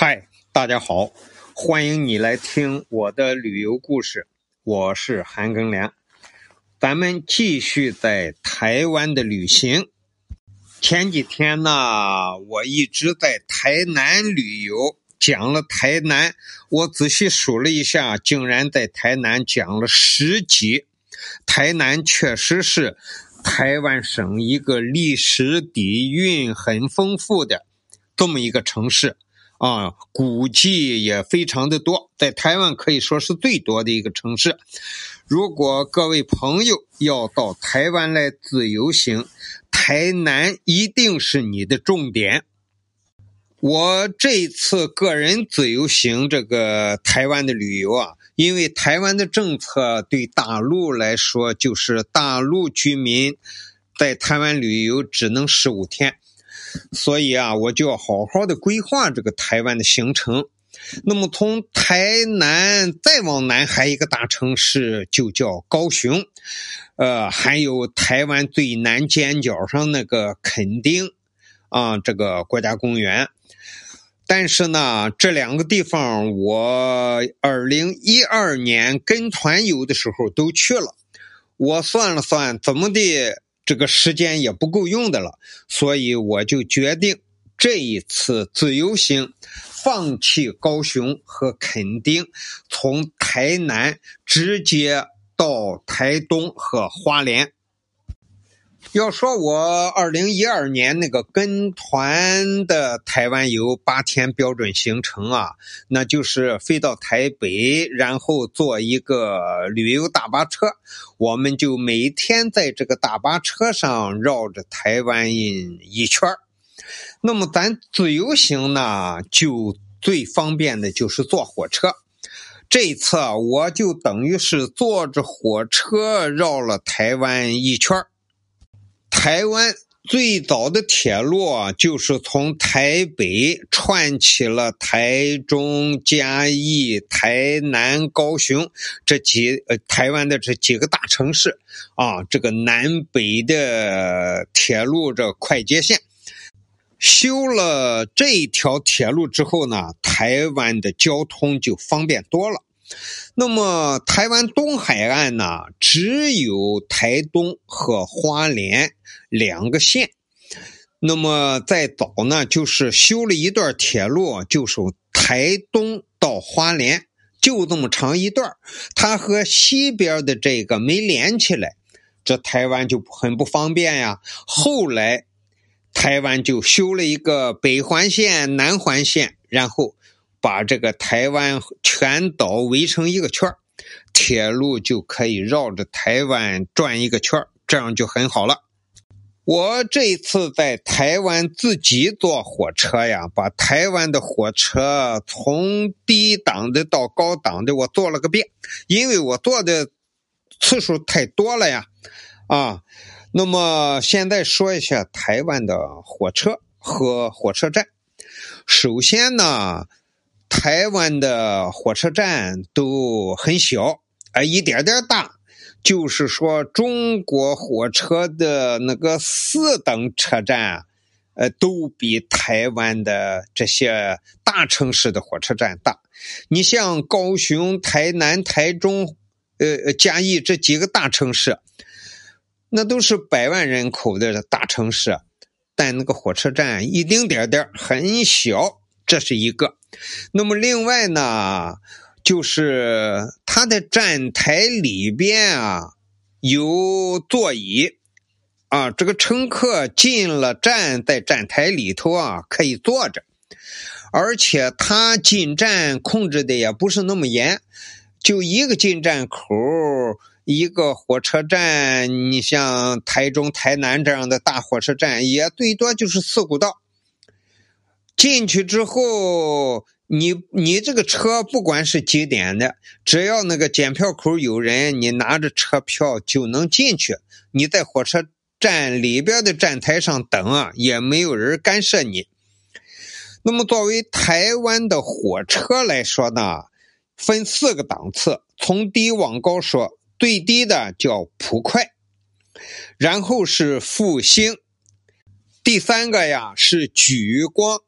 嗨，大家好，欢迎你来听我的旅游故事。我是韩庚良，咱们继续在台湾的旅行。前几天呢，我一直在台南旅游，讲了台南。我仔细数了一下，竟然在台南讲了十集。台南确实是台湾省一个历史底蕴很丰富的这么一个城市。啊，古迹也非常的多，在台湾可以说是最多的一个城市。如果各位朋友要到台湾来自由行，台南一定是你的重点。我这次个人自由行这个台湾的旅游啊，因为台湾的政策对大陆来说，就是大陆居民在台湾旅游只能十五天。所以啊，我就要好好的规划这个台湾的行程。那么从台南再往南，还一个大城市，就叫高雄。呃，还有台湾最南尖角上那个垦丁啊，这个国家公园。但是呢，这两个地方我二零一二年跟团游的时候都去了。我算了算，怎么的？这个时间也不够用的了，所以我就决定这一次自由行放弃高雄和垦丁，从台南直接到台东和花莲。要说我二零一二年那个跟团的台湾游八天标准行程啊，那就是飞到台北，然后坐一个旅游大巴车，我们就每天在这个大巴车上绕着台湾一圈那么咱自由行呢，就最方便的就是坐火车。这一次我就等于是坐着火车绕了台湾一圈台湾最早的铁路啊，就是从台北串起了台中、嘉义、台南、高雄这几呃台湾的这几个大城市啊，这个南北的铁路这快捷线，修了这条铁路之后呢，台湾的交通就方便多了。那么，台湾东海岸呢，只有台东和花莲两个县。那么，再早呢，就是修了一段铁路，就是台东到花莲，就这么长一段它和西边的这个没连起来，这台湾就很不方便呀。后来，台湾就修了一个北环线、南环线，然后。把这个台湾全岛围成一个圈铁路就可以绕着台湾转一个圈这样就很好了。我这一次在台湾自己坐火车呀，把台湾的火车从低档的到高档的我坐了个遍，因为我坐的次数太多了呀。啊，那么现在说一下台湾的火车和火车站。首先呢。台湾的火车站都很小，啊，一点点大。就是说，中国火车的那个四等车站，呃，都比台湾的这些大城市的火车站大。你像高雄、台南、台中，呃，嘉义这几个大城市，那都是百万人口的大城市，但那个火车站一丁点点很小。这是一个，那么另外呢，就是它的站台里边啊有座椅。啊，这个乘客进了站，在站台里头啊可以坐着，而且它进站控制的也不是那么严，就一个进站口，一个火车站，你像台中、台南这样的大火车站，也最多就是四五道。进去之后，你你这个车不管是几点的，只要那个检票口有人，你拿着车票就能进去。你在火车站里边的站台上等啊，也没有人干涉你。那么，作为台湾的火车来说呢，分四个档次，从低往高说，最低的叫普快，然后是复兴，第三个呀是莒光。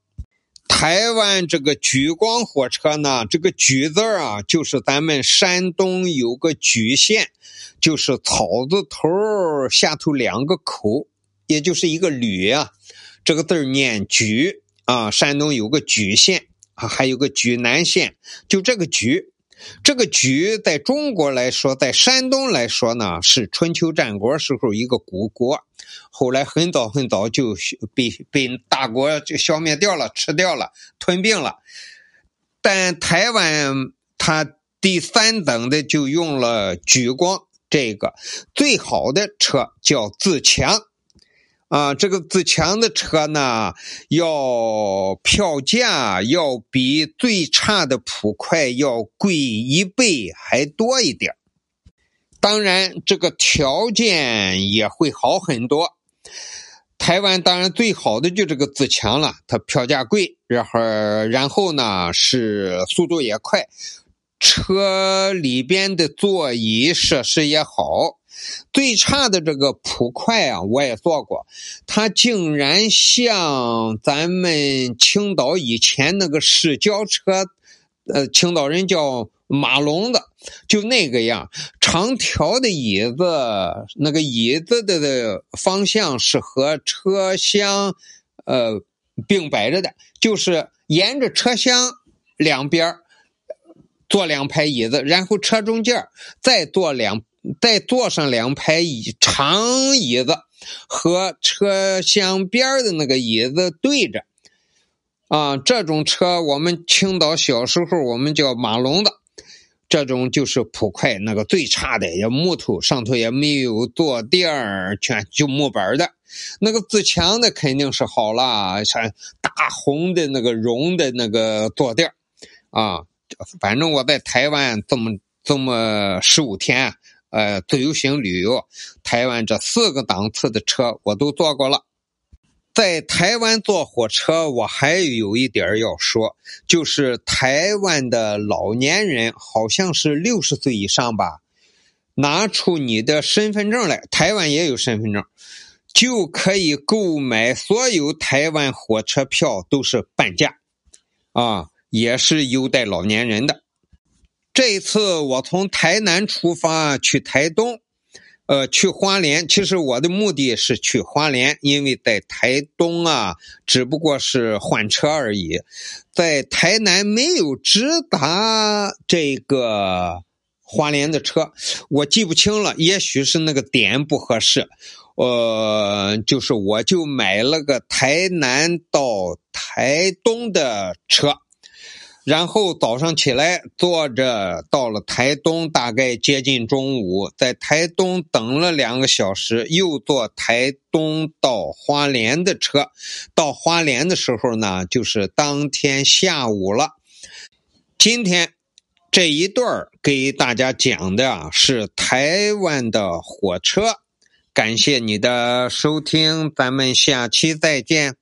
台湾这个莒光火车呢，这个莒字啊，就是咱们山东有个莒县，就是草字头下头两个口，也就是一个吕啊，这个字念莒啊。山东有个莒县啊，还有个莒南县，就这个莒。这个莒在中国来说，在山东来说呢，是春秋战国时候一个古国，后来很早很早就被被大国就消灭掉了，吃掉了，吞并了。但台湾它第三等的就用了莒光这个最好的车叫自强。啊，这个自强的车呢，要票价要比最差的普快要贵一倍还多一点当然，这个条件也会好很多。台湾当然最好的就这个自强了，它票价贵，然后然后呢是速度也快，车里边的座椅设施也好。最差的这个普快啊，我也坐过，它竟然像咱们青岛以前那个市郊车，呃，青岛人叫马龙的，就那个样，长条的椅子，那个椅子的方向是和车厢，呃，并摆着的，就是沿着车厢两边坐两排椅子，然后车中间再坐两。再坐上两排椅长椅子，和车厢边的那个椅子对着，啊，这种车我们青岛小时候我们叫马龙的，这种就是普快那个最差的，也木头上头也没有坐垫儿，全就木板的。那个自强的肯定是好了，像大红的那个绒的那个坐垫啊，反正我在台湾这么这么十五天。呃，自由行旅游，台湾这四个档次的车我都坐过了。在台湾坐火车，我还有一点要说，就是台湾的老年人，好像是六十岁以上吧，拿出你的身份证来，台湾也有身份证，就可以购买所有台湾火车票，都是半价，啊，也是优待老年人的。这一次我从台南出发去台东，呃，去花莲。其实我的目的是去花莲，因为在台东啊，只不过是换车而已。在台南没有直达这个花莲的车，我记不清了，也许是那个点不合适。呃，就是我就买了个台南到台东的车。然后早上起来坐着到了台东，大概接近中午，在台东等了两个小时，又坐台东到花莲的车。到花莲的时候呢，就是当天下午了。今天这一段给大家讲的啊是台湾的火车。感谢你的收听，咱们下期再见。